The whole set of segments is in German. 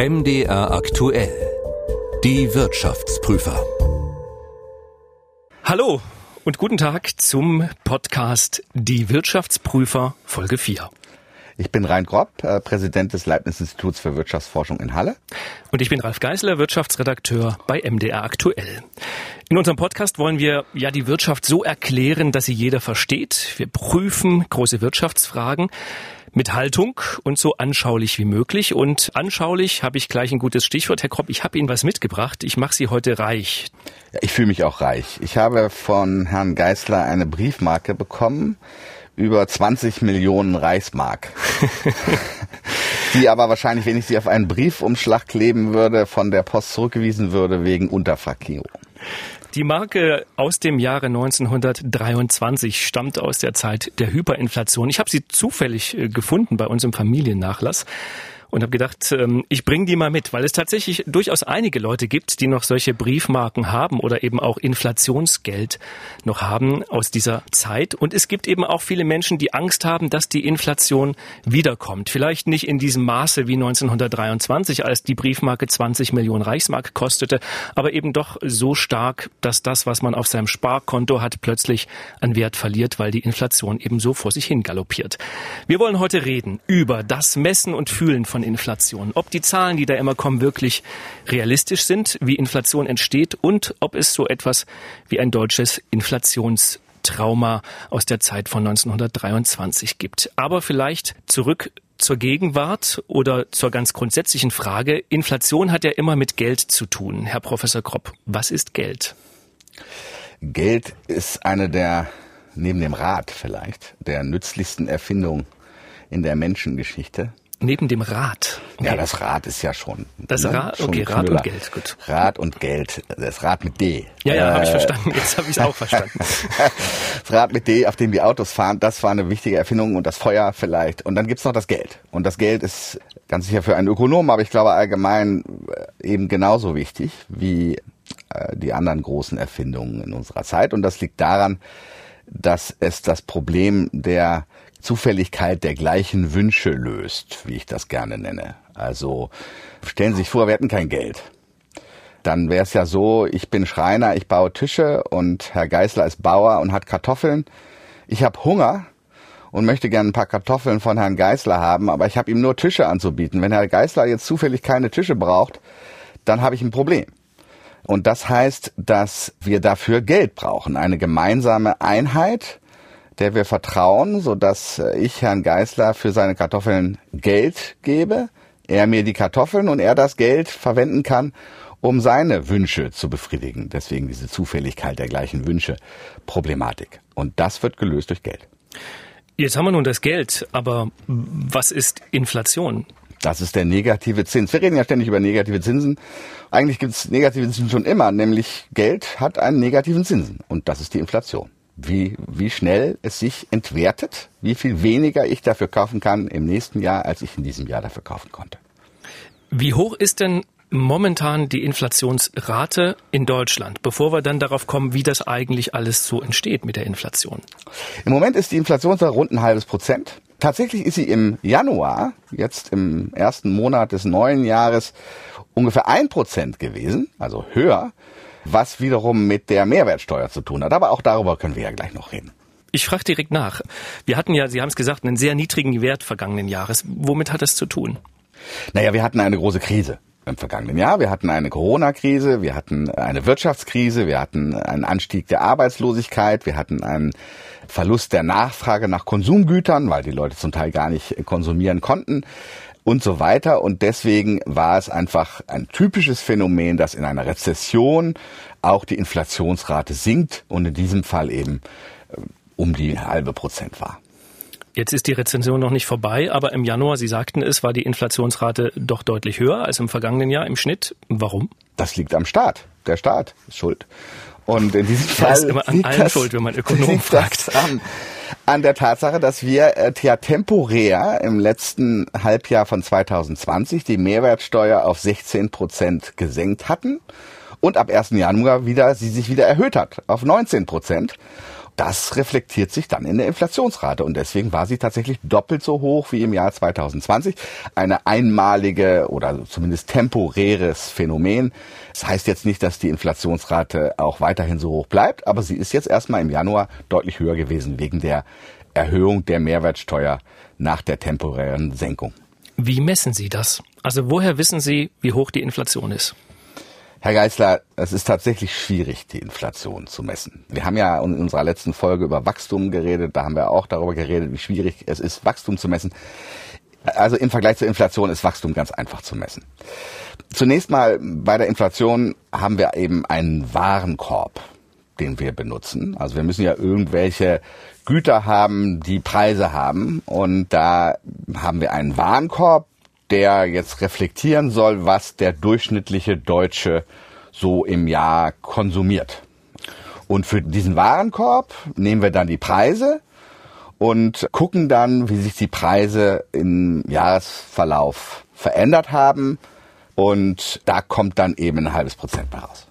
MDR aktuell. Die Wirtschaftsprüfer. Hallo und guten Tag zum Podcast Die Wirtschaftsprüfer Folge 4. Ich bin Rein Grob, äh, Präsident des Leibniz-Instituts für Wirtschaftsforschung in Halle. Und ich bin Ralf Geißler, Wirtschaftsredakteur bei MDR Aktuell. In unserem Podcast wollen wir ja die Wirtschaft so erklären, dass sie jeder versteht. Wir prüfen große Wirtschaftsfragen mit Haltung und so anschaulich wie möglich. Und anschaulich habe ich gleich ein gutes Stichwort. Herr Kropp, ich habe Ihnen was mitgebracht. Ich mache Sie heute reich. Ich fühle mich auch reich. Ich habe von Herrn Geißler eine Briefmarke bekommen über 20 Millionen Reichsmark. die aber wahrscheinlich, wenn ich sie auf einen Briefumschlag kleben würde, von der Post zurückgewiesen würde wegen Unterfrankierung. Die Marke aus dem Jahre 1923 stammt aus der Zeit der Hyperinflation. Ich habe sie zufällig äh, gefunden bei uns im Familiennachlass und habe gedacht, ähm, ich bringe die mal mit, weil es tatsächlich durchaus einige Leute gibt, die noch solche Briefmarken haben oder eben auch Inflationsgeld noch haben aus dieser Zeit. Und es gibt eben auch viele Menschen, die Angst haben, dass die Inflation wiederkommt. Vielleicht nicht in diesem Maße wie 1923, als die Briefmarke 20 Millionen Reichsmark kostete, aber eben doch so stark, dass das, was man auf seinem Sparkonto hat, plötzlich an Wert verliert, weil die Inflation eben so vor sich hin galoppiert. Wir wollen heute reden über das Messen und Fühlen von von Inflation. Ob die Zahlen, die da immer kommen, wirklich realistisch sind, wie Inflation entsteht und ob es so etwas wie ein deutsches Inflationstrauma aus der Zeit von 1923 gibt. Aber vielleicht zurück zur Gegenwart oder zur ganz grundsätzlichen Frage. Inflation hat ja immer mit Geld zu tun. Herr Professor Kropp, was ist Geld? Geld ist eine der, neben dem Rad vielleicht, der nützlichsten Erfindungen in der Menschengeschichte. Neben dem Rad. Ja, das Rad ist ja schon. Das ne? Rad, okay, Rad und Geld, gut. Rad und Geld. Das Rad mit D. Ja, ja, äh, habe ich verstanden. Jetzt habe ich es auch verstanden. das Rad mit D, auf dem die Autos fahren, das war eine wichtige Erfindung und das Feuer vielleicht. Und dann gibt's noch das Geld. Und das Geld ist ganz sicher für einen Ökonom, aber ich glaube allgemein äh, eben genauso wichtig wie äh, die anderen großen Erfindungen in unserer Zeit. Und das liegt daran, dass es das Problem der Zufälligkeit der gleichen Wünsche löst, wie ich das gerne nenne. Also stellen Sie sich vor, wir hätten kein Geld. Dann wäre es ja so, ich bin Schreiner, ich baue Tische und Herr Geißler ist Bauer und hat Kartoffeln. Ich habe Hunger und möchte gerne ein paar Kartoffeln von Herrn Geißler haben, aber ich habe ihm nur Tische anzubieten. Wenn Herr Geißler jetzt zufällig keine Tische braucht, dann habe ich ein Problem. Und das heißt, dass wir dafür Geld brauchen, eine gemeinsame Einheit, der wir vertrauen, so dass äh, ich Herrn Geißler für seine Kartoffeln Geld gebe, er mir die Kartoffeln und er das Geld verwenden kann, um seine Wünsche zu befriedigen. Deswegen diese Zufälligkeit der gleichen Wünsche Problematik. Und das wird gelöst durch Geld. Jetzt haben wir nun das Geld, aber was ist Inflation? Das ist der negative Zins. Wir reden ja ständig über negative Zinsen. Eigentlich gibt es negative Zinsen schon immer, nämlich Geld hat einen negativen Zinsen und das ist die Inflation wie, wie schnell es sich entwertet, wie viel weniger ich dafür kaufen kann im nächsten Jahr, als ich in diesem Jahr dafür kaufen konnte. Wie hoch ist denn momentan die Inflationsrate in Deutschland, bevor wir dann darauf kommen, wie das eigentlich alles so entsteht mit der Inflation? Im Moment ist die Inflationsrate rund ein halbes Prozent. Tatsächlich ist sie im Januar, jetzt im ersten Monat des neuen Jahres, ungefähr ein Prozent gewesen, also höher was wiederum mit der Mehrwertsteuer zu tun hat. Aber auch darüber können wir ja gleich noch reden. Ich frage direkt nach. Wir hatten ja, Sie haben es gesagt, einen sehr niedrigen Wert vergangenen Jahres. Womit hat das zu tun? Naja, wir hatten eine große Krise im vergangenen Jahr. Wir hatten eine Corona-Krise, wir hatten eine Wirtschaftskrise, wir hatten einen Anstieg der Arbeitslosigkeit, wir hatten einen Verlust der Nachfrage nach Konsumgütern, weil die Leute zum Teil gar nicht konsumieren konnten und so weiter. Und deswegen war es einfach ein typisches Phänomen, dass in einer Rezession auch die Inflationsrate sinkt und in diesem Fall eben äh, um die halbe Prozent war. Jetzt ist die Rezension noch nicht vorbei, aber im Januar, Sie sagten es, war die Inflationsrate doch deutlich höher als im vergangenen Jahr im Schnitt. Warum? Das liegt am Staat. Der Staat ist schuld. Und in diesem Fall ist immer an allen schuld, wenn man Ökonom fragt. An, an der Tatsache, dass wir äh, ja temporär im letzten Halbjahr von 2020 die Mehrwertsteuer auf 16 Prozent gesenkt hatten und ab 1. Januar wieder sie sich wieder erhöht hat auf 19 Prozent. Das reflektiert sich dann in der Inflationsrate und deswegen war sie tatsächlich doppelt so hoch wie im Jahr 2020. Eine einmalige oder zumindest temporäres Phänomen. Das heißt jetzt nicht, dass die Inflationsrate auch weiterhin so hoch bleibt, aber sie ist jetzt erstmal im Januar deutlich höher gewesen wegen der Erhöhung der Mehrwertsteuer nach der temporären Senkung. Wie messen Sie das? Also woher wissen Sie, wie hoch die Inflation ist? Herr Geisler, es ist tatsächlich schwierig, die Inflation zu messen. Wir haben ja in unserer letzten Folge über Wachstum geredet, da haben wir auch darüber geredet, wie schwierig es ist, Wachstum zu messen. Also im Vergleich zur Inflation ist Wachstum ganz einfach zu messen. Zunächst mal bei der Inflation haben wir eben einen Warenkorb, den wir benutzen. Also wir müssen ja irgendwelche Güter haben, die Preise haben und da haben wir einen Warenkorb, der jetzt reflektieren soll, was der durchschnittliche Deutsche so im Jahr konsumiert. Und für diesen Warenkorb nehmen wir dann die Preise und gucken dann, wie sich die Preise im Jahresverlauf verändert haben. Und da kommt dann eben ein halbes Prozent bei raus.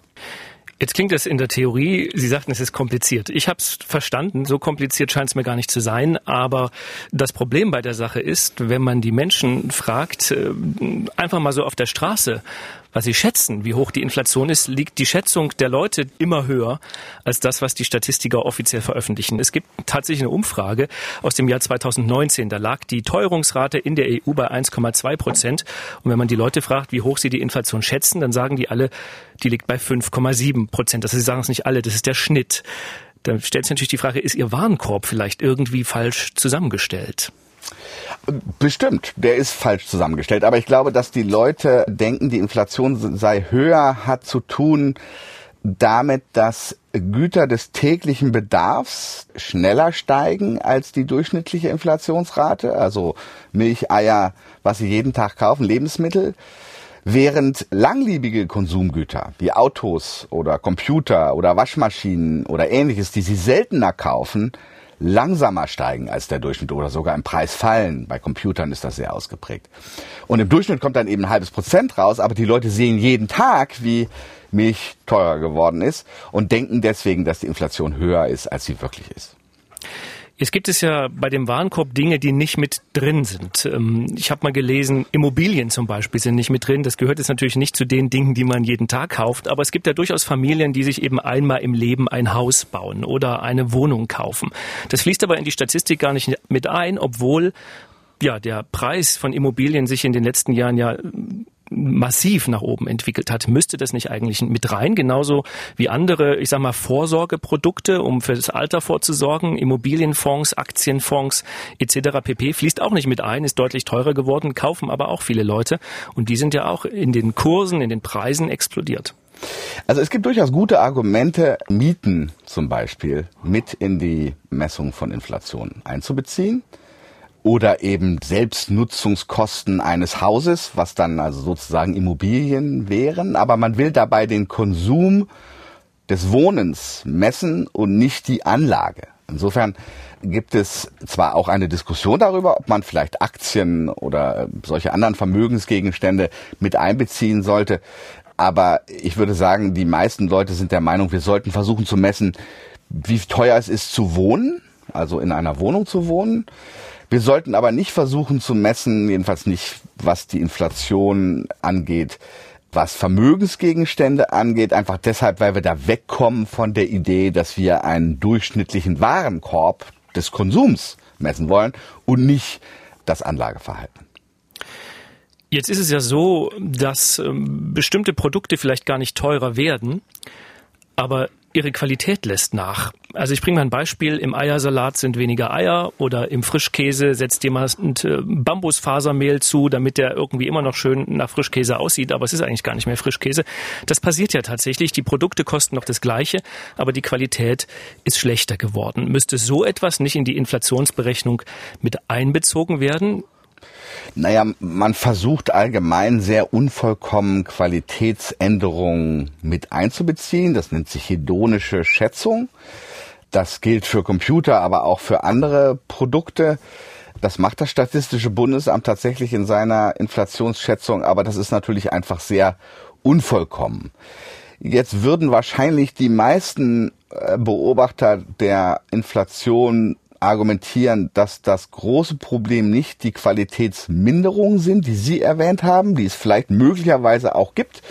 Jetzt klingt das in der Theorie, Sie sagten, es ist kompliziert. Ich habe es verstanden, so kompliziert scheint es mir gar nicht zu sein. Aber das Problem bei der Sache ist, wenn man die Menschen fragt, äh, einfach mal so auf der Straße, was sie schätzen, wie hoch die Inflation ist, liegt die Schätzung der Leute immer höher als das, was die Statistiker offiziell veröffentlichen. Es gibt tatsächlich eine Umfrage aus dem Jahr 2019. Da lag die Teuerungsrate in der EU bei 1,2 Prozent. Und wenn man die Leute fragt, wie hoch sie die Inflation schätzen, dann sagen die alle, die liegt bei 5,7 Prozent. Das heißt, sie sagen es nicht alle, das ist der Schnitt. Da stellt sich natürlich die Frage, ist Ihr Warenkorb vielleicht irgendwie falsch zusammengestellt? Bestimmt, der ist falsch zusammengestellt. Aber ich glaube, dass die Leute denken, die Inflation sei höher, hat zu tun damit, dass Güter des täglichen Bedarfs schneller steigen als die durchschnittliche Inflationsrate. Also Milch, Eier, was sie jeden Tag kaufen, Lebensmittel. Während langlebige Konsumgüter wie Autos oder Computer oder Waschmaschinen oder ähnliches, die sie seltener kaufen, langsamer steigen als der Durchschnitt oder sogar im Preis fallen. Bei Computern ist das sehr ausgeprägt. Und im Durchschnitt kommt dann eben ein halbes Prozent raus, aber die Leute sehen jeden Tag, wie Milch teurer geworden ist und denken deswegen, dass die Inflation höher ist, als sie wirklich ist. Jetzt gibt es ja bei dem Warenkorb Dinge, die nicht mit drin sind. Ähm, ich habe mal gelesen, Immobilien zum Beispiel sind nicht mit drin. Das gehört jetzt natürlich nicht zu den Dingen, die man jeden Tag kauft. Aber es gibt ja durchaus Familien, die sich eben einmal im Leben ein Haus bauen oder eine Wohnung kaufen. Das fließt aber in die Statistik gar nicht mit ein, obwohl ja, der Preis von Immobilien sich in den letzten Jahren ja massiv nach oben entwickelt hat, müsste das nicht eigentlich mit rein, genauso wie andere, ich sag mal, Vorsorgeprodukte, um für das Alter vorzusorgen, Immobilienfonds, Aktienfonds etc. pp. fließt auch nicht mit ein, ist deutlich teurer geworden, kaufen aber auch viele Leute und die sind ja auch in den Kursen, in den Preisen explodiert. Also es gibt durchaus gute Argumente, Mieten zum Beispiel mit in die Messung von Inflation einzubeziehen oder eben Selbstnutzungskosten eines Hauses, was dann also sozusagen Immobilien wären, aber man will dabei den Konsum des Wohnens messen und nicht die Anlage. Insofern gibt es zwar auch eine Diskussion darüber, ob man vielleicht Aktien oder solche anderen Vermögensgegenstände mit einbeziehen sollte, aber ich würde sagen, die meisten Leute sind der Meinung, wir sollten versuchen zu messen, wie teuer es ist zu wohnen, also in einer Wohnung zu wohnen, wir sollten aber nicht versuchen zu messen, jedenfalls nicht, was die Inflation angeht, was Vermögensgegenstände angeht, einfach deshalb, weil wir da wegkommen von der Idee, dass wir einen durchschnittlichen Warenkorb des Konsums messen wollen und nicht das Anlageverhalten. Jetzt ist es ja so, dass ähm, bestimmte Produkte vielleicht gar nicht teurer werden, aber ihre Qualität lässt nach. Also ich bringe mal ein Beispiel. Im Eiersalat sind weniger Eier oder im Frischkäse setzt jemand äh, Bambusfasermehl zu, damit der irgendwie immer noch schön nach Frischkäse aussieht, aber es ist eigentlich gar nicht mehr Frischkäse. Das passiert ja tatsächlich. Die Produkte kosten noch das Gleiche, aber die Qualität ist schlechter geworden. Müsste so etwas nicht in die Inflationsberechnung mit einbezogen werden? Naja, man versucht allgemein sehr unvollkommen Qualitätsänderungen mit einzubeziehen. Das nennt sich hedonische Schätzung. Das gilt für Computer, aber auch für andere Produkte. Das macht das Statistische Bundesamt tatsächlich in seiner Inflationsschätzung, aber das ist natürlich einfach sehr unvollkommen. Jetzt würden wahrscheinlich die meisten äh, Beobachter der Inflation argumentieren, dass das große Problem nicht die Qualitätsminderungen sind, die Sie erwähnt haben, die es vielleicht möglicherweise auch gibt.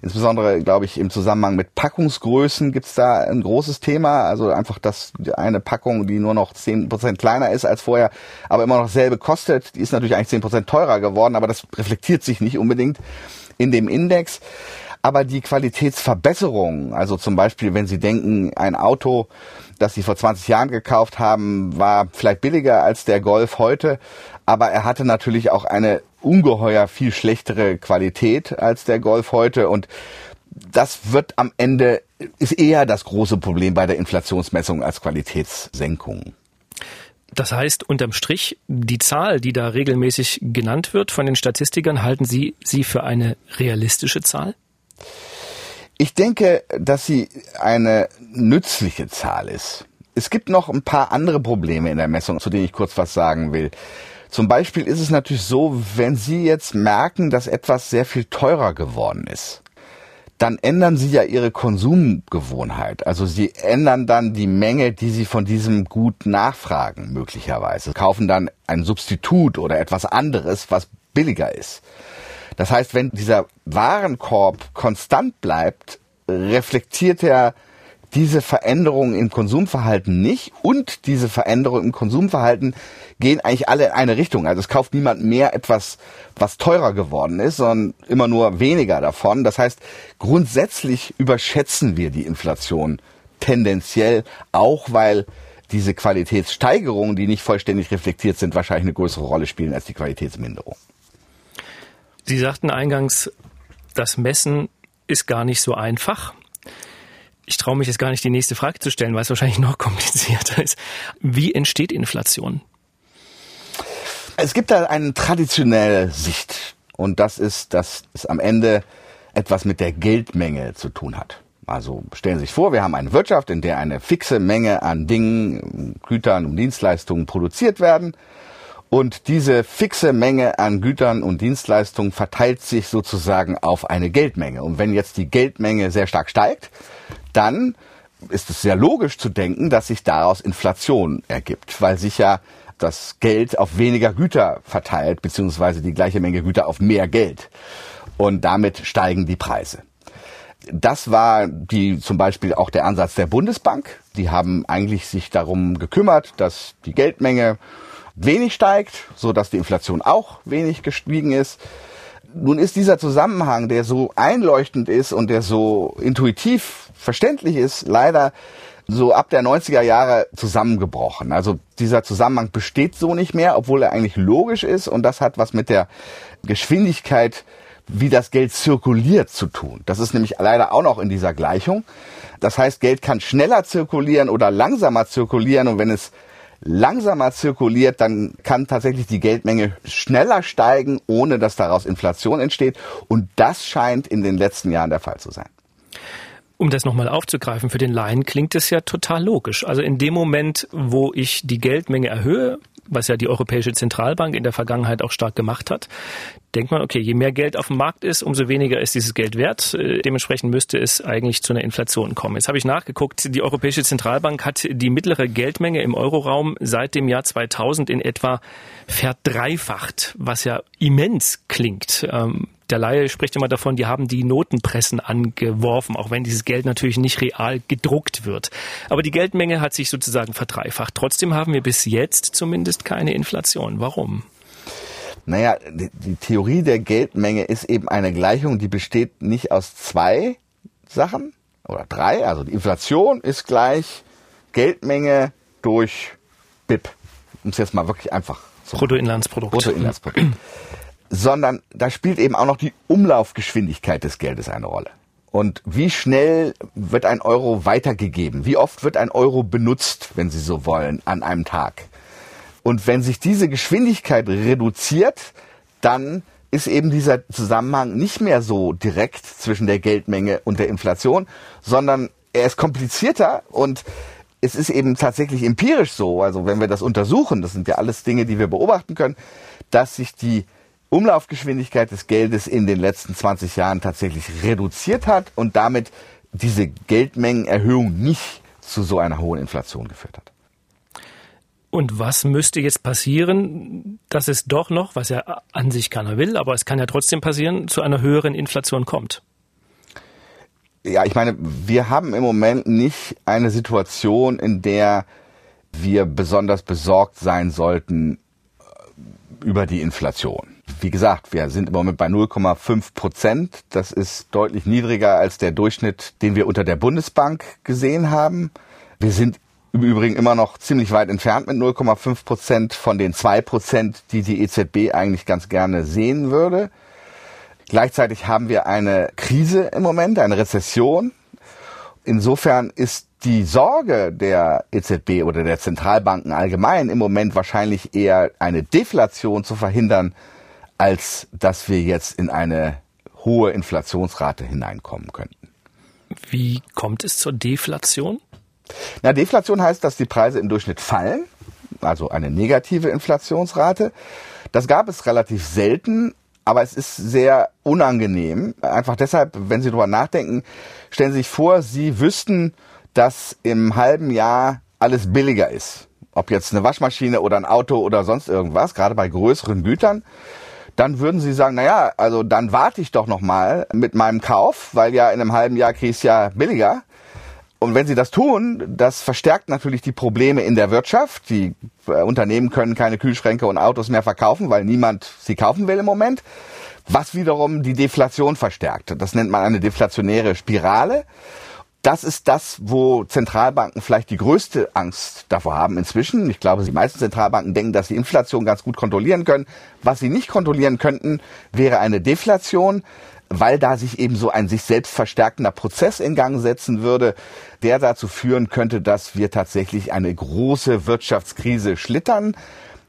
Insbesondere, glaube ich, im Zusammenhang mit Packungsgrößen gibt es da ein großes Thema. Also einfach, dass eine Packung, die nur noch zehn Prozent kleiner ist als vorher, aber immer noch dasselbe kostet, die ist natürlich eigentlich zehn Prozent teurer geworden, aber das reflektiert sich nicht unbedingt in dem Index. Aber die Qualitätsverbesserung, also zum Beispiel, wenn Sie denken, ein Auto, das Sie vor 20 Jahren gekauft haben, war vielleicht billiger als der Golf heute, aber er hatte natürlich auch eine ungeheuer viel schlechtere Qualität als der Golf heute und das wird am Ende, ist eher das große Problem bei der Inflationsmessung als Qualitätssenkung. Das heißt, unterm Strich, die Zahl, die da regelmäßig genannt wird von den Statistikern, halten Sie sie für eine realistische Zahl? Ich denke, dass sie eine nützliche Zahl ist. Es gibt noch ein paar andere Probleme in der Messung, zu denen ich kurz was sagen will. Zum Beispiel ist es natürlich so, wenn Sie jetzt merken, dass etwas sehr viel teurer geworden ist, dann ändern Sie ja Ihre Konsumgewohnheit. Also Sie ändern dann die Menge, die Sie von diesem Gut nachfragen, möglicherweise. Kaufen dann ein Substitut oder etwas anderes, was billiger ist. Das heißt, wenn dieser Warenkorb konstant bleibt, reflektiert er diese Veränderungen im Konsumverhalten nicht und diese Veränderungen im Konsumverhalten gehen eigentlich alle in eine Richtung. Also es kauft niemand mehr etwas, was teurer geworden ist, sondern immer nur weniger davon. Das heißt, grundsätzlich überschätzen wir die Inflation tendenziell, auch weil diese Qualitätssteigerungen, die nicht vollständig reflektiert sind, wahrscheinlich eine größere Rolle spielen als die Qualitätsminderung. Sie sagten eingangs, das Messen ist gar nicht so einfach. Ich traue mich jetzt gar nicht, die nächste Frage zu stellen, weil es wahrscheinlich noch komplizierter ist. Wie entsteht Inflation? Es gibt da eine traditionelle Sicht. Und das ist, dass es am Ende etwas mit der Geldmenge zu tun hat. Also stellen Sie sich vor, wir haben eine Wirtschaft, in der eine fixe Menge an Dingen, Gütern und Dienstleistungen produziert werden. Und diese fixe Menge an Gütern und Dienstleistungen verteilt sich sozusagen auf eine Geldmenge. Und wenn jetzt die Geldmenge sehr stark steigt, dann ist es sehr logisch zu denken, dass sich daraus Inflation ergibt, weil sich ja das Geld auf weniger Güter verteilt, beziehungsweise die gleiche Menge Güter auf mehr Geld. Und damit steigen die Preise. Das war die, zum Beispiel auch der Ansatz der Bundesbank. Die haben eigentlich sich darum gekümmert, dass die Geldmenge wenig steigt, so dass die Inflation auch wenig gestiegen ist. Nun ist dieser Zusammenhang, der so einleuchtend ist und der so intuitiv verständlich ist, leider so ab der 90er Jahre zusammengebrochen. Also dieser Zusammenhang besteht so nicht mehr, obwohl er eigentlich logisch ist und das hat was mit der Geschwindigkeit, wie das Geld zirkuliert zu tun. Das ist nämlich leider auch noch in dieser Gleichung. Das heißt, Geld kann schneller zirkulieren oder langsamer zirkulieren und wenn es langsamer zirkuliert, dann kann tatsächlich die Geldmenge schneller steigen, ohne dass daraus Inflation entsteht. Und das scheint in den letzten Jahren der Fall zu sein. Um das nochmal aufzugreifen, für den Laien klingt es ja total logisch. Also in dem Moment, wo ich die Geldmenge erhöhe, was ja die Europäische Zentralbank in der Vergangenheit auch stark gemacht hat, denkt man, okay, je mehr Geld auf dem Markt ist, umso weniger ist dieses Geld wert. Äh, dementsprechend müsste es eigentlich zu einer Inflation kommen. Jetzt habe ich nachgeguckt, die Europäische Zentralbank hat die mittlere Geldmenge im Euroraum seit dem Jahr 2000 in etwa verdreifacht, was ja immens klingt. Der Laie spricht immer davon, die haben die Notenpressen angeworfen, auch wenn dieses Geld natürlich nicht real gedruckt wird. Aber die Geldmenge hat sich sozusagen verdreifacht. Trotzdem haben wir bis jetzt zumindest keine Inflation. Warum? Naja, die, die Theorie der Geldmenge ist eben eine Gleichung, die besteht nicht aus zwei Sachen oder drei. Also die Inflation ist gleich Geldmenge durch BIP. Um es jetzt mal wirklich einfach zu Bruttoinlandsprodukt. Bruttoinlandsprodukt sondern da spielt eben auch noch die Umlaufgeschwindigkeit des Geldes eine Rolle. Und wie schnell wird ein Euro weitergegeben? Wie oft wird ein Euro benutzt, wenn Sie so wollen, an einem Tag? Und wenn sich diese Geschwindigkeit reduziert, dann ist eben dieser Zusammenhang nicht mehr so direkt zwischen der Geldmenge und der Inflation, sondern er ist komplizierter und es ist eben tatsächlich empirisch so, also wenn wir das untersuchen, das sind ja alles Dinge, die wir beobachten können, dass sich die Umlaufgeschwindigkeit des Geldes in den letzten 20 Jahren tatsächlich reduziert hat und damit diese Geldmengenerhöhung nicht zu so einer hohen Inflation geführt hat. Und was müsste jetzt passieren, dass es doch noch, was ja an sich keiner will, aber es kann ja trotzdem passieren, zu einer höheren Inflation kommt? Ja, ich meine, wir haben im Moment nicht eine Situation, in der wir besonders besorgt sein sollten äh, über die Inflation. Wie gesagt, wir sind im Moment bei 0,5 Prozent. Das ist deutlich niedriger als der Durchschnitt, den wir unter der Bundesbank gesehen haben. Wir sind im Übrigen immer noch ziemlich weit entfernt mit 0,5 Prozent von den zwei Prozent, die die EZB eigentlich ganz gerne sehen würde. Gleichzeitig haben wir eine Krise im Moment, eine Rezession. Insofern ist die Sorge der EZB oder der Zentralbanken allgemein im Moment wahrscheinlich eher eine Deflation zu verhindern, als dass wir jetzt in eine hohe Inflationsrate hineinkommen könnten. Wie kommt es zur Deflation? Na, Deflation heißt, dass die Preise im Durchschnitt fallen, also eine negative Inflationsrate. Das gab es relativ selten, aber es ist sehr unangenehm. Einfach deshalb, wenn Sie darüber nachdenken, stellen Sie sich vor, Sie wüssten, dass im halben Jahr alles billiger ist. Ob jetzt eine Waschmaschine oder ein Auto oder sonst irgendwas, gerade bei größeren Gütern dann würden sie sagen, naja, also dann warte ich doch noch mal mit meinem Kauf, weil ja in einem halben Jahr kriege ich ja billiger. Und wenn sie das tun, das verstärkt natürlich die Probleme in der Wirtschaft. Die äh, Unternehmen können keine Kühlschränke und Autos mehr verkaufen, weil niemand sie kaufen will im Moment. Was wiederum die Deflation verstärkt. Das nennt man eine deflationäre Spirale. Das ist das, wo Zentralbanken vielleicht die größte Angst davor haben inzwischen. Ich glaube, die meisten Zentralbanken denken, dass sie Inflation ganz gut kontrollieren können. Was sie nicht kontrollieren könnten, wäre eine Deflation weil da sich eben so ein sich selbst verstärkender Prozess in Gang setzen würde, der dazu führen könnte, dass wir tatsächlich eine große Wirtschaftskrise schlittern,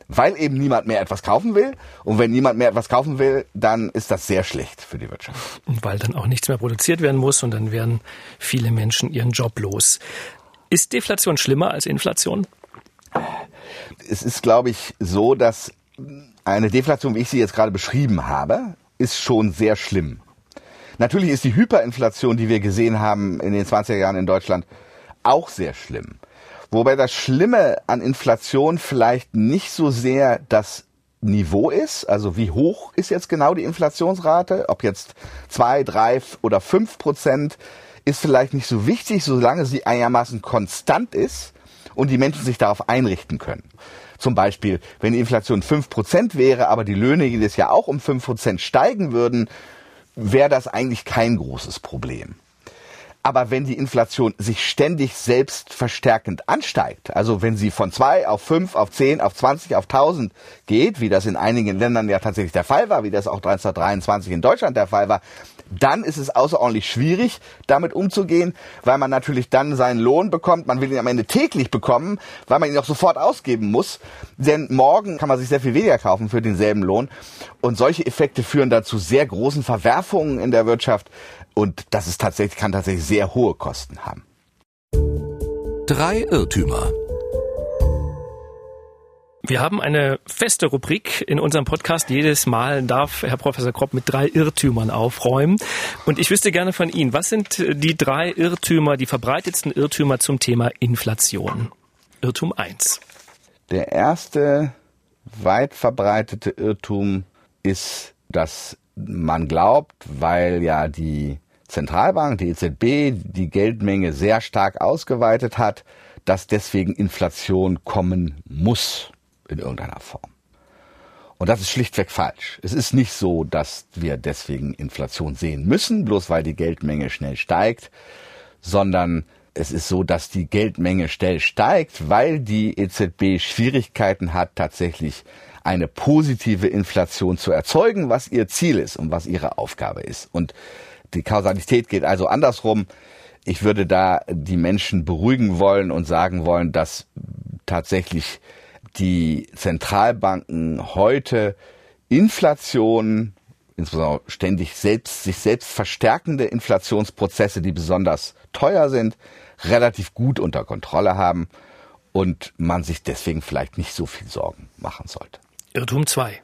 weil eben niemand mehr etwas kaufen will. Und wenn niemand mehr etwas kaufen will, dann ist das sehr schlecht für die Wirtschaft. Und weil dann auch nichts mehr produziert werden muss und dann werden viele Menschen ihren Job los. Ist Deflation schlimmer als Inflation? Es ist, glaube ich, so, dass eine Deflation, wie ich sie jetzt gerade beschrieben habe, ist schon sehr schlimm. Natürlich ist die Hyperinflation, die wir gesehen haben in den 20er Jahren in Deutschland, auch sehr schlimm. Wobei das Schlimme an Inflation vielleicht nicht so sehr das Niveau ist, also wie hoch ist jetzt genau die Inflationsrate, ob jetzt zwei, drei oder fünf Prozent, ist vielleicht nicht so wichtig, solange sie einigermaßen konstant ist und die Menschen sich darauf einrichten können. Zum Beispiel, wenn die Inflation fünf Prozent wäre, aber die Löhne jedes Jahr auch um fünf Prozent steigen würden, wäre das eigentlich kein großes Problem. Aber wenn die Inflation sich ständig selbst verstärkend ansteigt, also wenn sie von zwei auf fünf, auf zehn, auf zwanzig, auf tausend geht, wie das in einigen Ländern ja tatsächlich der Fall war, wie das auch 1923 in Deutschland der Fall war, dann ist es außerordentlich schwierig, damit umzugehen, weil man natürlich dann seinen Lohn bekommt. Man will ihn am Ende täglich bekommen, weil man ihn auch sofort ausgeben muss. Denn morgen kann man sich sehr viel weniger kaufen für denselben Lohn. Und solche Effekte führen dazu sehr großen Verwerfungen in der Wirtschaft. Und das ist tatsächlich, kann tatsächlich sehr hohe Kosten haben. Drei Irrtümer wir haben eine feste Rubrik in unserem Podcast. Jedes Mal darf Herr Professor Kropp mit drei Irrtümern aufräumen. Und ich wüsste gerne von Ihnen, was sind die drei Irrtümer, die verbreitetsten Irrtümer zum Thema Inflation? Irrtum 1. Der erste weit verbreitete Irrtum ist, dass man glaubt, weil ja die Zentralbank, die EZB, die Geldmenge sehr stark ausgeweitet hat, dass deswegen Inflation kommen muss in irgendeiner Form. Und das ist schlichtweg falsch. Es ist nicht so, dass wir deswegen Inflation sehen müssen, bloß weil die Geldmenge schnell steigt, sondern es ist so, dass die Geldmenge schnell steigt, weil die EZB Schwierigkeiten hat, tatsächlich eine positive Inflation zu erzeugen, was ihr Ziel ist und was ihre Aufgabe ist. Und die Kausalität geht also andersrum. Ich würde da die Menschen beruhigen wollen und sagen wollen, dass tatsächlich die Zentralbanken heute Inflation, insbesondere ständig selbst, sich selbst verstärkende Inflationsprozesse, die besonders teuer sind, relativ gut unter Kontrolle haben und man sich deswegen vielleicht nicht so viel Sorgen machen sollte. Irrtum 2.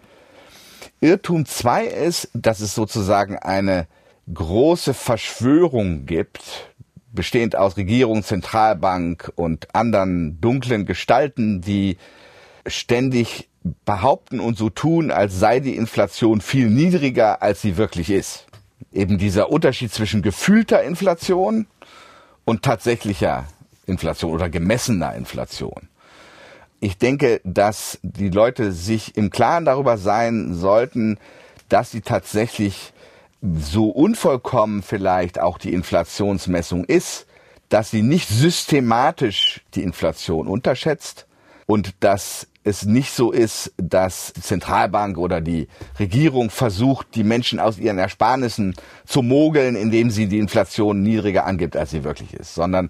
Irrtum zwei ist, dass es sozusagen eine große Verschwörung gibt, bestehend aus Regierung, Zentralbank und anderen dunklen Gestalten, die ständig behaupten und so tun, als sei die Inflation viel niedriger, als sie wirklich ist. Eben dieser Unterschied zwischen gefühlter Inflation und tatsächlicher Inflation oder gemessener Inflation. Ich denke, dass die Leute sich im Klaren darüber sein sollten, dass sie tatsächlich so unvollkommen vielleicht auch die Inflationsmessung ist, dass sie nicht systematisch die Inflation unterschätzt und dass es nicht so ist, dass die Zentralbank oder die Regierung versucht, die Menschen aus ihren Ersparnissen zu mogeln, indem sie die Inflation niedriger angibt, als sie wirklich ist, sondern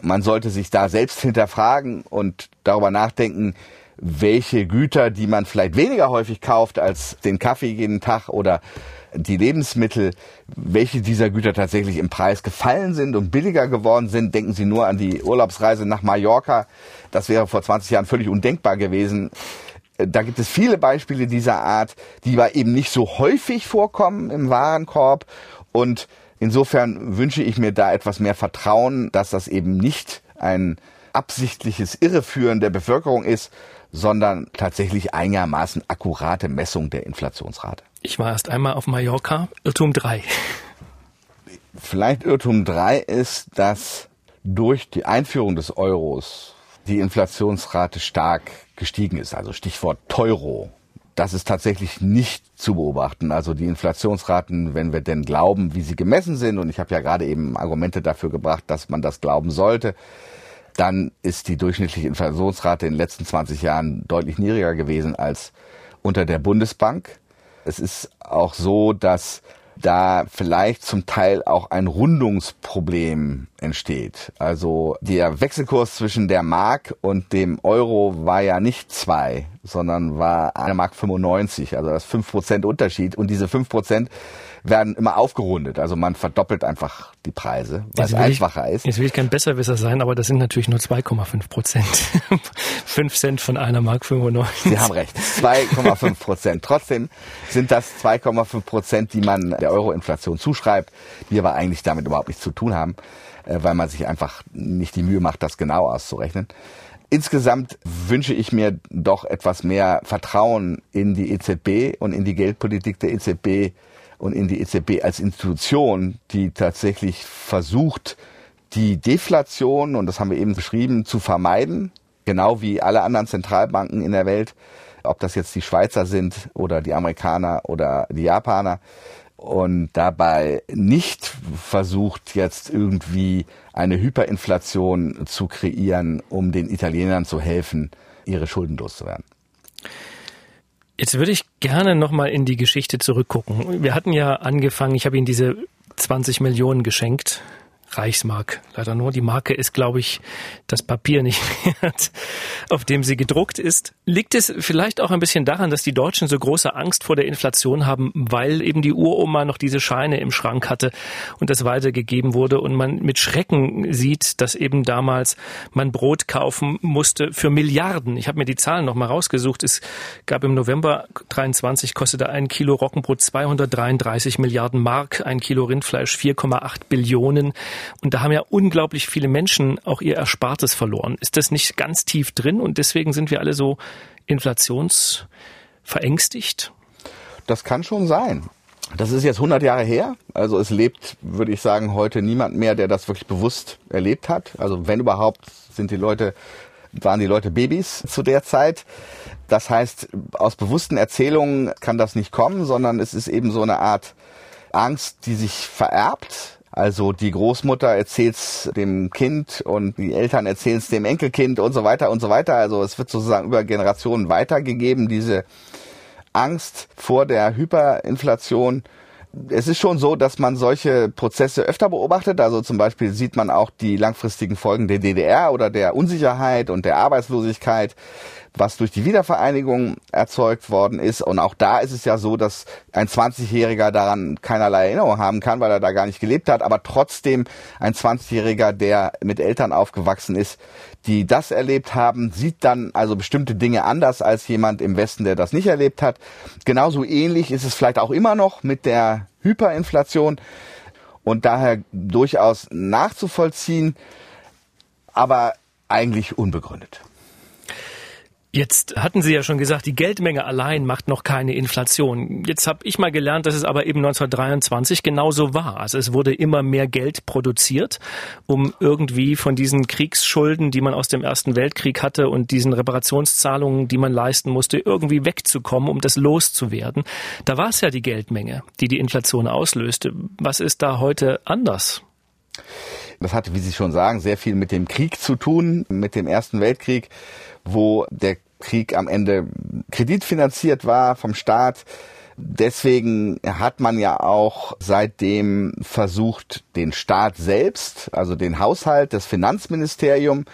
man sollte sich da selbst hinterfragen und darüber nachdenken, welche Güter, die man vielleicht weniger häufig kauft als den Kaffee jeden Tag oder die Lebensmittel, welche dieser Güter tatsächlich im Preis gefallen sind und billiger geworden sind. Denken Sie nur an die Urlaubsreise nach Mallorca. Das wäre vor 20 Jahren völlig undenkbar gewesen. Da gibt es viele Beispiele dieser Art, die aber eben nicht so häufig vorkommen im Warenkorb. Und insofern wünsche ich mir da etwas mehr Vertrauen, dass das eben nicht ein absichtliches Irreführen der Bevölkerung ist, sondern tatsächlich einigermaßen akkurate Messung der Inflationsrate. Ich war erst einmal auf Mallorca, Irrtum 3. Vielleicht Irrtum 3 ist, dass durch die Einführung des Euros die Inflationsrate stark gestiegen ist. Also Stichwort Teuro. Das ist tatsächlich nicht zu beobachten. Also die Inflationsraten, wenn wir denn glauben, wie sie gemessen sind, und ich habe ja gerade eben Argumente dafür gebracht, dass man das glauben sollte, dann ist die durchschnittliche Inflationsrate in den letzten 20 Jahren deutlich niedriger gewesen als unter der Bundesbank. Es ist auch so, dass da vielleicht zum Teil auch ein Rundungsproblem entsteht. Also der Wechselkurs zwischen der Mark und dem Euro war ja nicht zwei, sondern war eine Mark 95, also das fünf Prozent Unterschied. Und diese fünf Prozent werden immer aufgerundet. Also man verdoppelt einfach die Preise, weil es einfacher ich, ist. Jetzt will ich kein Besserwisser sein, aber das sind natürlich nur 2,5 Prozent. 5 Cent von einer Mark 95. Sie haben recht, 2,5 Prozent. Trotzdem sind das 2,5 Prozent, die man der Euro-Inflation zuschreibt, die aber eigentlich damit überhaupt nichts zu tun haben, äh, weil man sich einfach nicht die Mühe macht, das genau auszurechnen. Insgesamt wünsche ich mir doch etwas mehr Vertrauen in die EZB und in die Geldpolitik der EZB und in die EZB als Institution, die tatsächlich versucht, die Deflation, und das haben wir eben beschrieben, zu vermeiden, genau wie alle anderen Zentralbanken in der Welt, ob das jetzt die Schweizer sind oder die Amerikaner oder die Japaner, und dabei nicht versucht, jetzt irgendwie eine Hyperinflation zu kreieren, um den Italienern zu helfen, ihre Schulden loszuwerden. Jetzt würde ich gerne nochmal in die Geschichte zurückgucken. Wir hatten ja angefangen, ich habe Ihnen diese 20 Millionen geschenkt Reichsmark. Leider nur. Die Marke ist, glaube ich, das Papier nicht wert, auf dem sie gedruckt ist. Liegt es vielleicht auch ein bisschen daran, dass die Deutschen so große Angst vor der Inflation haben, weil eben die Uroma noch diese Scheine im Schrank hatte und das weitergegeben wurde und man mit Schrecken sieht, dass eben damals man Brot kaufen musste für Milliarden. Ich habe mir die Zahlen noch mal rausgesucht. Es gab im November 23 kostete ein Kilo Roggenbrot 233 Milliarden Mark, ein Kilo Rindfleisch 4,8 Billionen. Und da haben ja unglaublich viele Menschen auch ihr Erspartes verloren. Ist das nicht ganz tief drin und deswegen sind wir alle so inflationsverängstigt? Das kann schon sein. Das ist jetzt 100 Jahre her. Also es lebt, würde ich sagen, heute niemand mehr, der das wirklich bewusst erlebt hat. Also wenn überhaupt, sind die Leute, waren die Leute Babys zu der Zeit. Das heißt, aus bewussten Erzählungen kann das nicht kommen, sondern es ist eben so eine Art Angst, die sich vererbt also die Großmutter erzählt's dem Kind und die Eltern erzählen's dem Enkelkind und so weiter und so weiter. Also es wird sozusagen über Generationen weitergegeben, diese Angst vor der Hyperinflation. Es ist schon so, dass man solche Prozesse öfter beobachtet. Also zum Beispiel sieht man auch die langfristigen Folgen der DDR oder der Unsicherheit und der Arbeitslosigkeit was durch die Wiedervereinigung erzeugt worden ist. Und auch da ist es ja so, dass ein 20-Jähriger daran keinerlei Erinnerung haben kann, weil er da gar nicht gelebt hat. Aber trotzdem ein 20-Jähriger, der mit Eltern aufgewachsen ist, die das erlebt haben, sieht dann also bestimmte Dinge anders als jemand im Westen, der das nicht erlebt hat. Genauso ähnlich ist es vielleicht auch immer noch mit der Hyperinflation und daher durchaus nachzuvollziehen, aber eigentlich unbegründet. Jetzt hatten Sie ja schon gesagt, die Geldmenge allein macht noch keine Inflation. Jetzt habe ich mal gelernt, dass es aber eben 1923 genauso war. Also es wurde immer mehr Geld produziert, um irgendwie von diesen Kriegsschulden, die man aus dem Ersten Weltkrieg hatte und diesen Reparationszahlungen, die man leisten musste, irgendwie wegzukommen, um das loszuwerden. Da war es ja die Geldmenge, die die Inflation auslöste. Was ist da heute anders? Das hatte, wie Sie schon sagen, sehr viel mit dem Krieg zu tun, mit dem Ersten Weltkrieg, wo der Krieg am Ende kreditfinanziert war vom Staat. Deswegen hat man ja auch seitdem versucht, den Staat selbst, also den Haushalt, das Finanzministerium,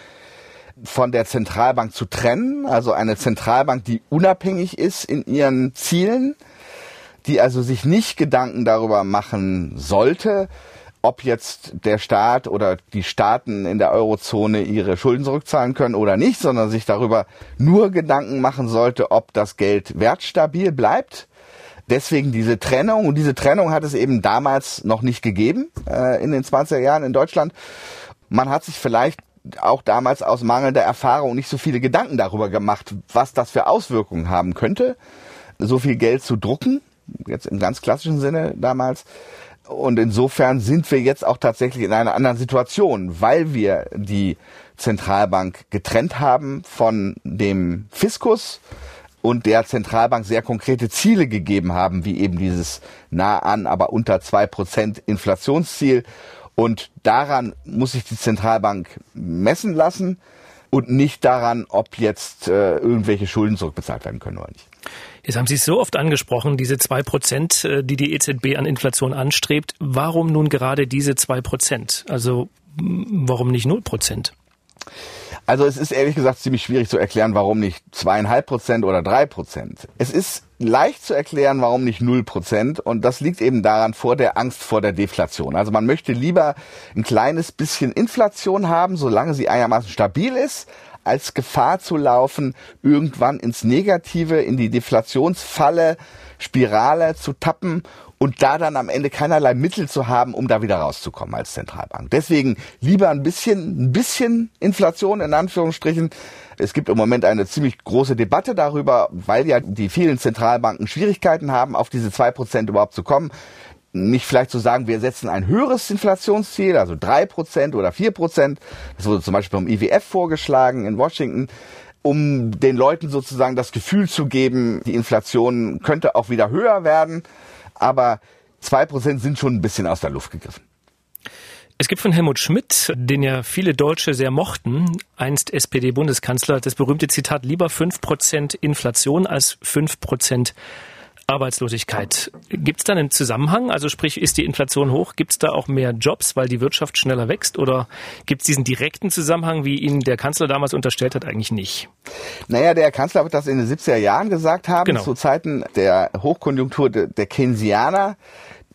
von der Zentralbank zu trennen. Also eine Zentralbank, die unabhängig ist in ihren Zielen, die also sich nicht Gedanken darüber machen sollte, ob jetzt der Staat oder die Staaten in der Eurozone ihre Schulden zurückzahlen können oder nicht, sondern sich darüber nur Gedanken machen sollte, ob das Geld wertstabil bleibt. Deswegen diese Trennung und diese Trennung hat es eben damals noch nicht gegeben äh, in den 20er Jahren in Deutschland. Man hat sich vielleicht auch damals aus mangelnder Erfahrung nicht so viele Gedanken darüber gemacht, was das für Auswirkungen haben könnte, so viel Geld zu drucken, jetzt im ganz klassischen Sinne damals. Und insofern sind wir jetzt auch tatsächlich in einer anderen Situation, weil wir die Zentralbank getrennt haben von dem Fiskus und der Zentralbank sehr konkrete Ziele gegeben haben, wie eben dieses nah an, aber unter zwei Prozent Inflationsziel. Und daran muss sich die Zentralbank messen lassen und nicht daran, ob jetzt äh, irgendwelche Schulden zurückbezahlt werden können oder nicht. Jetzt haben Sie es so oft angesprochen, diese zwei Prozent, äh, die die EZB an Inflation anstrebt. Warum nun gerade diese zwei Prozent? Also warum nicht null Prozent? Also es ist ehrlich gesagt ziemlich schwierig zu erklären, warum nicht zweieinhalb Prozent oder drei Prozent. Es ist leicht zu erklären, warum nicht null Prozent. Und das liegt eben daran vor der Angst vor der Deflation. Also man möchte lieber ein kleines bisschen Inflation haben, solange sie einigermaßen stabil ist, als Gefahr zu laufen, irgendwann ins Negative, in die Deflationsfalle, Spirale zu tappen und da dann am Ende keinerlei Mittel zu haben, um da wieder rauszukommen als Zentralbank. Deswegen lieber ein bisschen, ein bisschen Inflation in Anführungsstrichen. Es gibt im Moment eine ziemlich große Debatte darüber, weil ja die vielen Zentralbanken Schwierigkeiten haben, auf diese zwei Prozent überhaupt zu kommen nicht vielleicht zu sagen, wir setzen ein höheres Inflationsziel, also drei Prozent oder vier Prozent. Das wurde zum Beispiel vom IWF vorgeschlagen in Washington, um den Leuten sozusagen das Gefühl zu geben, die Inflation könnte auch wieder höher werden. Aber zwei Prozent sind schon ein bisschen aus der Luft gegriffen. Es gibt von Helmut Schmidt, den ja viele Deutsche sehr mochten, einst SPD-Bundeskanzler, das berühmte Zitat, lieber fünf Prozent Inflation als fünf Prozent Arbeitslosigkeit. Gibt es da einen Zusammenhang? Also sprich, ist die Inflation hoch? Gibt es da auch mehr Jobs, weil die Wirtschaft schneller wächst? Oder gibt es diesen direkten Zusammenhang, wie ihn der Kanzler damals unterstellt hat, eigentlich nicht? Naja, der Kanzler wird das in den 70er Jahren gesagt haben, genau. zu Zeiten der Hochkonjunktur der Keynesianer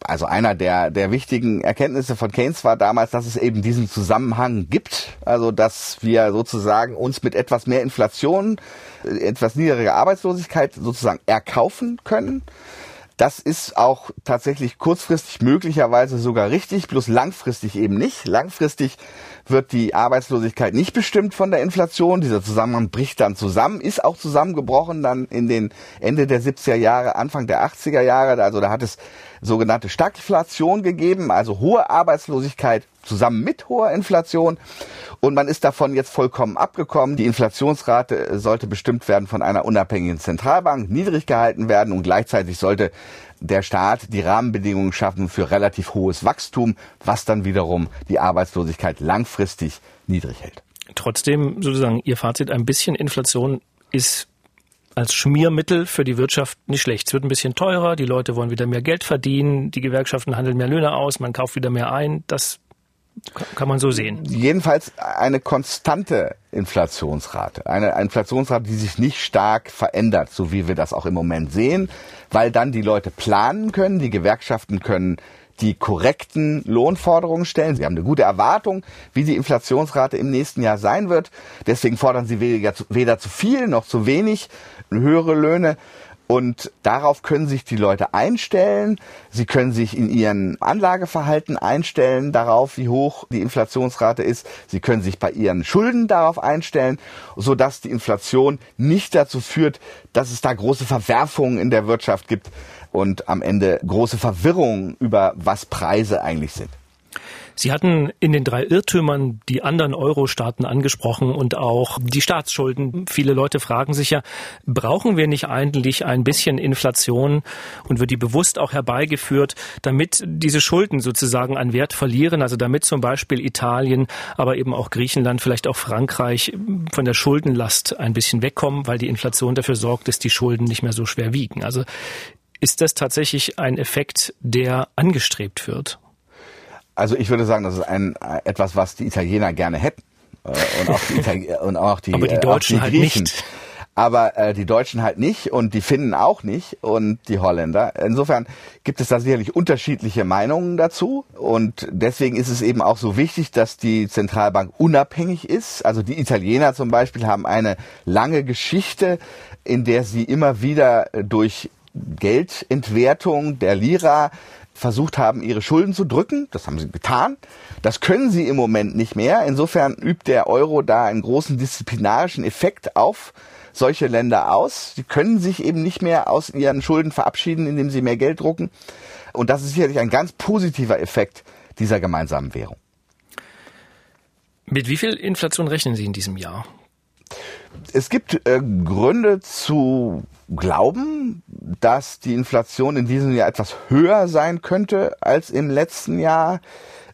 also einer der, der wichtigen Erkenntnisse von Keynes war damals, dass es eben diesen Zusammenhang gibt. Also, dass wir sozusagen uns mit etwas mehr Inflation, etwas niedriger Arbeitslosigkeit sozusagen erkaufen können. Das ist auch tatsächlich kurzfristig möglicherweise sogar richtig, bloß langfristig eben nicht. Langfristig wird die Arbeitslosigkeit nicht bestimmt von der Inflation. Dieser Zusammenhang bricht dann zusammen, ist auch zusammengebrochen dann in den Ende der 70er Jahre, Anfang der 80er Jahre. Also da hat es sogenannte Stagflation gegeben, also hohe Arbeitslosigkeit zusammen mit hoher Inflation. Und man ist davon jetzt vollkommen abgekommen. Die Inflationsrate sollte bestimmt werden von einer unabhängigen Zentralbank, niedrig gehalten werden und gleichzeitig sollte der Staat die Rahmenbedingungen schaffen für relativ hohes Wachstum, was dann wiederum die Arbeitslosigkeit langfristig niedrig hält. Trotzdem sozusagen Ihr Fazit, ein bisschen Inflation ist als Schmiermittel für die Wirtschaft nicht schlecht. Es wird ein bisschen teurer, die Leute wollen wieder mehr Geld verdienen, die Gewerkschaften handeln mehr Löhne aus, man kauft wieder mehr ein. Das Kann man so sehen. Jedenfalls eine konstante Inflationsrate. Eine Inflationsrate, die sich nicht stark verändert, so wie wir das auch im Moment sehen, weil dann die Leute planen können, die Gewerkschaften können die korrekten Lohnforderungen stellen. Sie haben eine gute Erwartung, wie die Inflationsrate im nächsten Jahr sein wird. Deswegen fordern sie weder zu viel noch zu wenig höhere Löhne. Und darauf können sich die Leute einstellen. Sie können sich in ihren Anlageverhalten einstellen, darauf, wie hoch die Inflationsrate ist. Sie können sich bei ihren Schulden darauf einstellen, sodass die Inflation nicht dazu führt, dass es da große Verwerfungen in der Wirtschaft gibt und am Ende große Verwirrung über was Preise eigentlich sind. Sie hatten in den drei Irrtümern die anderen Euro-Staaten angesprochen und auch die Staatsschulden. Viele Leute fragen sich ja, brauchen wir nicht eigentlich ein bisschen Inflation und wird die bewusst auch herbeigeführt, damit diese Schulden sozusagen an Wert verlieren, also damit zum Beispiel Italien, aber eben auch Griechenland, vielleicht auch Frankreich von der Schuldenlast ein bisschen wegkommen, weil die Inflation dafür sorgt, dass die Schulden nicht mehr so schwer wiegen. Also ist das tatsächlich ein Effekt, der angestrebt wird? Also ich würde sagen, das ist ein etwas, was die Italiener gerne hätten äh, und auch die, Itali und auch die, Aber die Deutschen die halt nicht. Aber äh, die Deutschen halt nicht und die Finnen auch nicht und die Holländer. Insofern gibt es da sicherlich unterschiedliche Meinungen dazu und deswegen ist es eben auch so wichtig, dass die Zentralbank unabhängig ist. Also die Italiener zum Beispiel haben eine lange Geschichte, in der sie immer wieder durch Geldentwertung der Lira versucht haben, ihre Schulden zu drücken. Das haben sie getan. Das können sie im Moment nicht mehr. Insofern übt der Euro da einen großen disziplinarischen Effekt auf solche Länder aus. Sie können sich eben nicht mehr aus ihren Schulden verabschieden, indem sie mehr Geld drucken. Und das ist sicherlich ein ganz positiver Effekt dieser gemeinsamen Währung. Mit wie viel Inflation rechnen Sie in diesem Jahr? Es gibt äh, Gründe zu glauben, dass die Inflation in diesem Jahr etwas höher sein könnte als im letzten Jahr.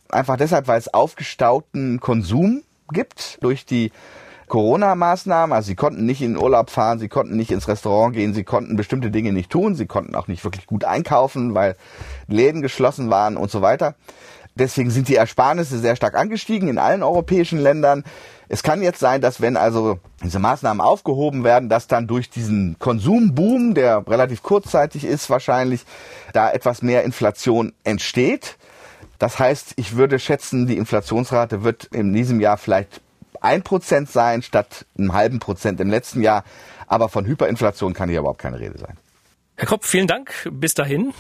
Einfach deshalb, weil es aufgestauten Konsum gibt durch die Corona-Maßnahmen. Also sie konnten nicht in den Urlaub fahren, sie konnten nicht ins Restaurant gehen, sie konnten bestimmte Dinge nicht tun, sie konnten auch nicht wirklich gut einkaufen, weil Läden geschlossen waren und so weiter. Deswegen sind die Ersparnisse sehr stark angestiegen in allen europäischen Ländern. Es kann jetzt sein, dass wenn also diese Maßnahmen aufgehoben werden, dass dann durch diesen Konsumboom, der relativ kurzzeitig ist wahrscheinlich, da etwas mehr Inflation entsteht. Das heißt, ich würde schätzen, die Inflationsrate wird in diesem Jahr vielleicht ein Prozent sein statt einem halben Prozent im letzten Jahr. Aber von Hyperinflation kann hier überhaupt keine Rede sein. Herr Kopp, vielen Dank. Bis dahin.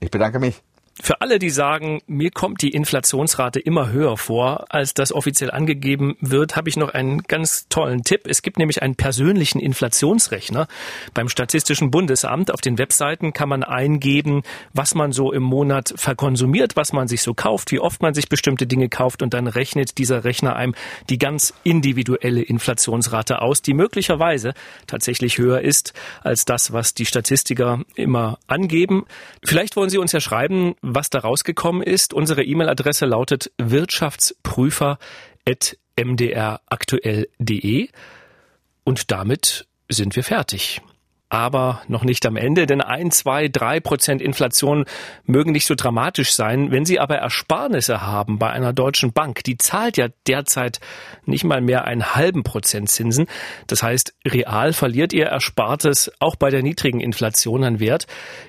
Ich bedanke mich. Für alle, die sagen, mir kommt die Inflationsrate immer höher vor, als das offiziell angegeben wird, habe ich noch einen ganz tollen Tipp. Es gibt nämlich einen persönlichen Inflationsrechner beim Statistischen Bundesamt. Auf den Webseiten kann man eingeben, was man so im Monat verkonsumiert, was man sich so kauft, wie oft man sich bestimmte Dinge kauft und dann rechnet dieser Rechner einem die ganz individuelle Inflationsrate aus, die möglicherweise tatsächlich höher ist als das, was die Statistiker immer angeben. Vielleicht wollen Sie uns ja schreiben, was da rausgekommen ist. Unsere E-Mail-Adresse lautet wirtschaftsprüfer.mdraktuell.de und damit sind wir fertig aber noch nicht am Ende, denn ein, zwei, drei Prozent Inflation mögen nicht so dramatisch sein. Wenn Sie aber Ersparnisse haben bei einer deutschen Bank, die zahlt ja derzeit nicht mal mehr einen halben Prozent Zinsen. Das heißt, real verliert Ihr Erspartes auch bei der niedrigen Inflation an Wert.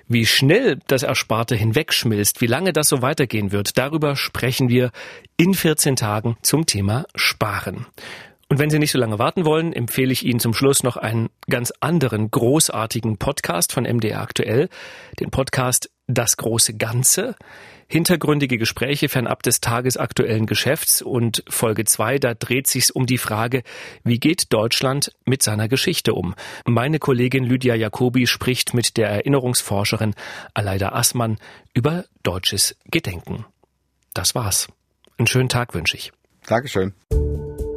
Wie schnell das Ersparte hinwegschmilzt, wie lange das so weitergehen wird, darüber sprechen wir in 14 Tagen zum Thema Sparen. Und wenn Sie nicht so lange warten wollen, empfehle ich Ihnen zum Schluss noch einen ganz anderen großartigen Podcast von MDR aktuell, den Podcast Das große Ganze. Hintergründige Gespräche fernab des tagesaktuellen Geschäfts und Folge 2, da dreht sich's um die Frage, wie geht Deutschland mit seiner Geschichte um? Meine Kollegin Lydia Jacobi spricht mit der Erinnerungsforscherin Aleida Assmann über deutsches Gedenken. Das war's. Einen schönen Tag wünsche ich. Dankeschön.